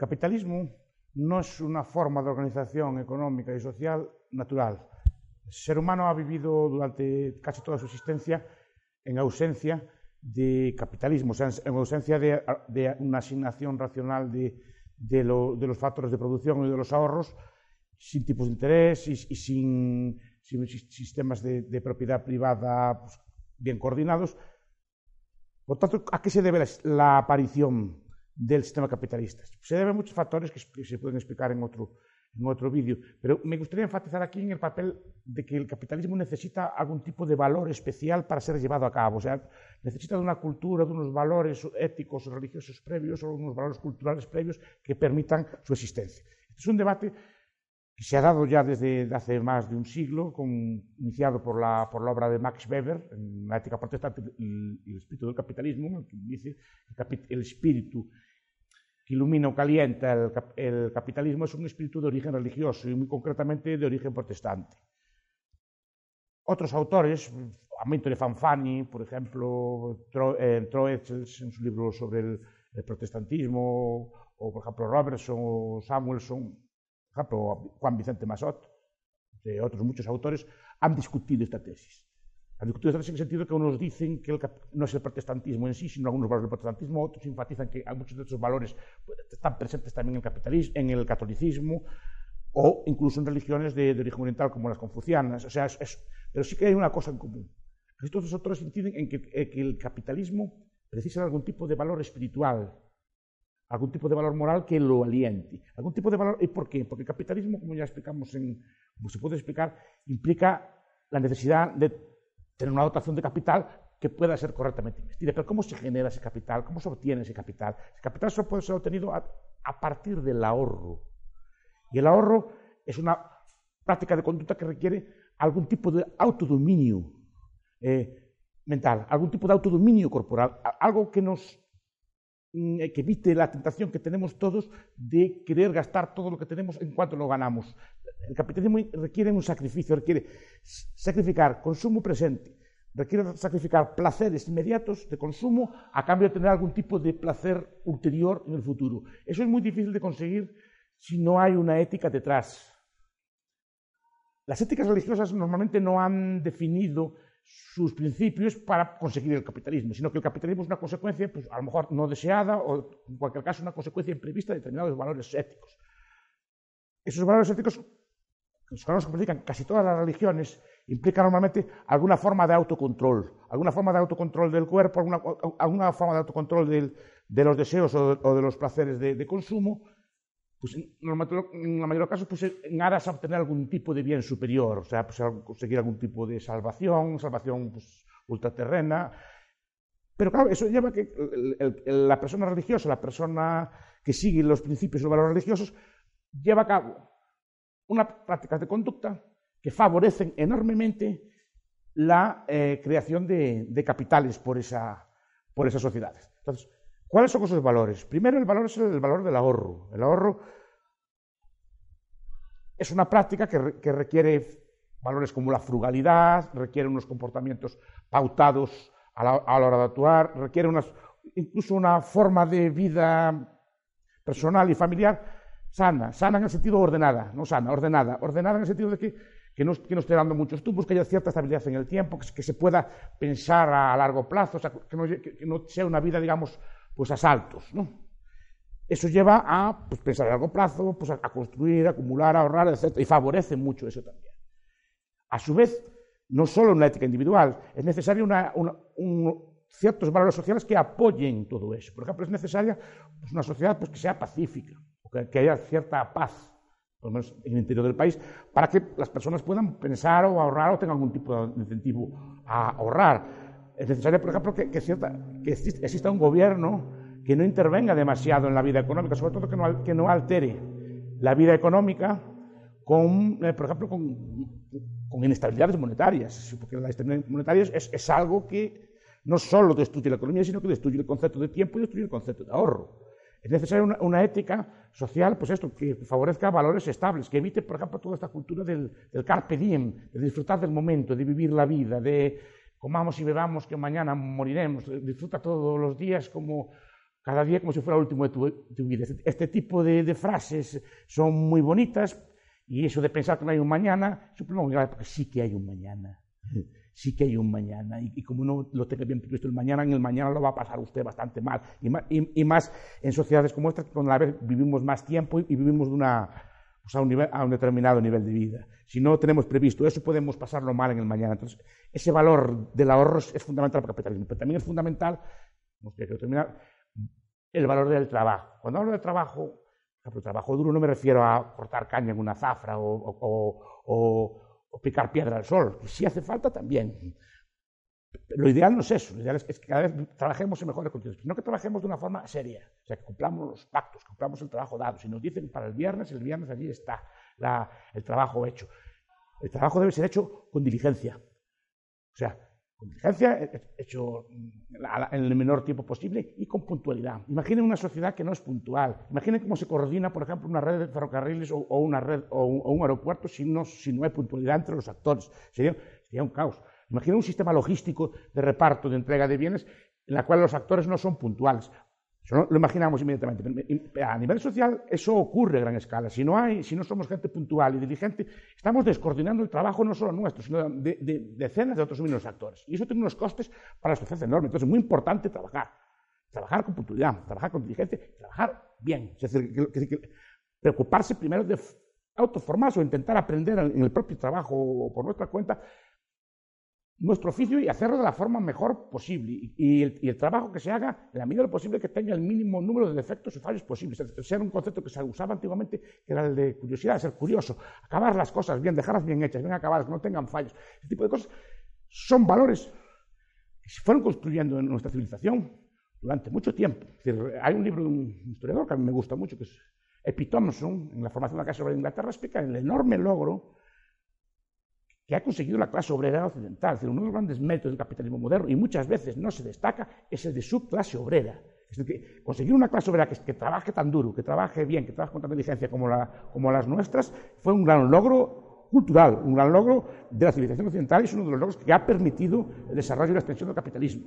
Capitalismo no es una forma de organización económica y social natural. El ser humano ha vivido durante casi toda su existencia en ausencia de capitalismo, o sea, en ausencia de, una asignación racional de, de, lo, de, los factores de producción y de los ahorros, sin tipos de interés y, sin, sistemas de, propiedad privada pues, bien coordinados. Por tanto, ¿a qué se debe la aparición del sistema capitalista. Se debe a muchos factores que se pueden explicar en otro, en otro vídeo, pero me gustaría enfatizar aquí en el papel de que el capitalismo necesita algún tipo de valor especial para ser llevado a cabo, o sea, necesita de una cultura, de unos valores éticos o religiosos previos o unos valores culturales previos que permitan su existencia. Este es un debate que se ha dado ya desde hace más de un siglo, iniciado por la, por la obra de Max Weber, en la ética protestante y el espíritu del capitalismo, que dice el espíritu que ilumina o calienta el, capitalismo es un espíritu de origen religioso y muy concretamente de origen protestante. Otros autores, Amintore Fanfani, por ejemplo, eh, en su libro sobre el, protestantismo, o por ejemplo Robertson o Samuelson, por ejemplo Juan Vicente Massot, entre otros muchos autores, han discutido esta tesis. Tesis en el sentido que unos dicen que el, no es el protestantismo en sí, sino algunos valores del protestantismo, otros enfatizan que muchos de estos valores pues, están presentes también en el, capitalismo, en el catolicismo o incluso en religiones de, de origen oriental como las confucianas. O sea, es, es, pero sí que hay una cosa en común. Estos autores inciden en que, en que el capitalismo precisa de algún tipo de valor espiritual, algún tipo de valor moral que lo aliente. Algún tipo de valor, ¿y por qué? Porque el capitalismo, como ya explicamos, en, como se puede explicar, implica la necesidad de tener una dotación de capital que pueda ser correctamente investida. Pero ¿cómo se genera ese capital? ¿Cómo se obtiene ese capital? Ese capital solo puede ser obtenido a, partir del ahorro. Y el ahorro es una práctica de conducta que requiere algún tipo de autodominio eh, mental, algún tipo de autodominio corporal, algo que nos que evite la tentación que tenemos todos de querer gastar todo lo que tenemos en cuanto lo ganamos. El capitalismo requiere un sacrificio, requiere sacrificar consumo presente, requiere sacrificar placeres inmediatos de consumo a cambio de tener algún tipo de placer ulterior en el futuro. Eso es muy difícil de conseguir si no hay una ética detrás. Las éticas religiosas normalmente no han definido sus principios para conseguir el capitalismo, sino que el capitalismo es una consecuencia, pues a lo mejor no deseada o en cualquier caso una consecuencia imprevista de determinados valores éticos. Esos valores éticos, los que predican casi todas las religiones, implican normalmente alguna forma de autocontrol, alguna forma de autocontrol del cuerpo, alguna, forma de autocontrol de los deseos o de, los placeres de consumo, pues en la mayoría de los casos, pues en aras a obtener algún tipo de bien superior, o sea, pues conseguir algún tipo de salvación, salvación pues, ultraterrena. Pero claro, eso lleva a que el, el, la persona religiosa, la persona que sigue los principios y los valores religiosos, lleva a cabo unas prácticas de conducta que favorecen enormemente la eh, creación de, de, capitales por, esa, por esas sociedades. Entonces, ¿Cuáles son esos valores? Primero, el valor es el valor del ahorro. El ahorro es una práctica que, requiere valores como la frugalidad, requiere unos comportamientos pautados a la, hora de actuar, requiere unas, incluso una forma de vida personal y familiar sana, sana en el sentido ordenada, no sana, ordenada, ordenada en el sentido de que, que, no, esté dando muchos tumbos, que haya cierta estabilidad en el tiempo, que, se pueda pensar a, largo plazo, o sea, que no sea una vida, digamos, pues a saltos, ¿no? Eso lleva a pues, pensar a largo plazo, pues, a, construir, a acumular, a ahorrar, etc. Y favorece mucho eso también. A su vez, no solo en la ética individual, es necesario una, una, un, ciertos valores sociales que apoyen todo eso. Por ejemplo, es necesaria pues, una sociedad pues, que sea pacífica, que, que haya cierta paz por lo menos en el interior del país, para que las personas puedan pensar o ahorrar o tengan algún tipo de incentivo a ahorrar. Es necesario, por ejemplo, que, que, exista un gobierno que no intervenga demasiado en la vida económica, sobre todo que no, que no altere la vida económica con, eh, por ejemplo, con, con, inestabilidades monetarias, porque la estabilidad monetaria es, es algo que no solo destruye la economía, sino que destruye el concepto de tiempo y destruye el concepto de ahorro. Es necesaria una, ética social, pues esto, que favorezca valores estables, que evite, por ejemplo, toda esta cultura del, carpe diem, de disfrutar del momento, de vivir la vida, de comamos y bebamos que mañana moriremos, disfruta todos los días como cada día como si fuera el último de tu, vida. Este, este, tipo de, frases son muy bonitas y eso de pensar que no hay un mañana, supongo que sí que hay un mañana sí que hay un mañana. Y, como uno lo tenga bien previsto el mañana, en el mañana lo va a pasar usted bastante mal. Y más, en sociedades como esta, donde a la vez vivimos más tiempo y, vivimos de una, pues, a, un determinado nivel de vida. Si no tenemos previsto eso, podemos pasarlo mal en el mañana. Entonces, ese valor del ahorro es fundamental para el capitalismo. Pero también es fundamental, terminar, el valor del trabajo. Cuando hablo de trabajo, el trabajo duro no me refiero a cortar caña en una zafra o o picar piedra al sol, que si hace falta también. Lo ideal no es eso, lo ideal es que cada vez trabajemos en mejores condiciones, no que trabajemos de una forma seria, o sea, que cumplamos los pactos, cumplamos el trabajo dado. Si nos dicen para el viernes, el viernes allí está el trabajo hecho. El trabajo debe ser hecho con diligencia. O sea, con diligencia, hecho en el menor tiempo posible y con puntualidad. Imaginen una sociedad que no es puntual. Imaginen cómo se coordina, por ejemplo, una red de ferrocarriles o, una red o un, aeropuerto si no, si no hay puntualidad entre los actores. Sería, sería un caos. Imaginen un sistema logístico de reparto, de entrega de bienes, en la cual los actores no son puntuales lo imaginamos inmediatamente. A nivel social eso ocurre a gran escala. Si no, hay, si no somos gente puntual y diligente, estamos descoordinando el trabajo no solo nuestro, sino de, decenas de otros mismos actores. Y eso tiene unos costes para la sociedad enormes. Entonces es muy importante trabajar. Trabajar con puntualidad, trabajar con diligencia, trabajar bien. Es decir, preocuparse primero de autoformarse o intentar aprender en el propio trabajo o por nuestra cuenta nuestro oficio y hacerlo de la forma mejor posible. Y, el, trabajo que se haga, en la medida de lo posible, que tenga el mínimo número de defectos y fallos posibles. Ser un concepto que se usaba antiguamente, que era el de curiosidad, ser curioso, acabar las cosas bien, dejarlas bien hechas, bien acabadas, que no tengan fallos. Ese tipo de cosas son valores que se fueron construyendo en nuestra civilización durante mucho tiempo. hay un libro de un historiador que a mí me gusta mucho, que es Epi Thompson, en la formación de la Casa sobre Inglaterra, explica el enorme logro que ha conseguido la clase obrera occidental. Es decir, uno de los grandes méritos del capitalismo moderno, y muchas veces no se destaca, es el de su clase obrera. Es decir, conseguir una clase obrera que, trabaje tan duro, que trabaje bien, que trabaje con tanta inteligencia como, como las nuestras, fue un gran logro cultural, un gran logro de la civilización occidental y es uno de los logros que ha permitido el desarrollo y la extensión del capitalismo.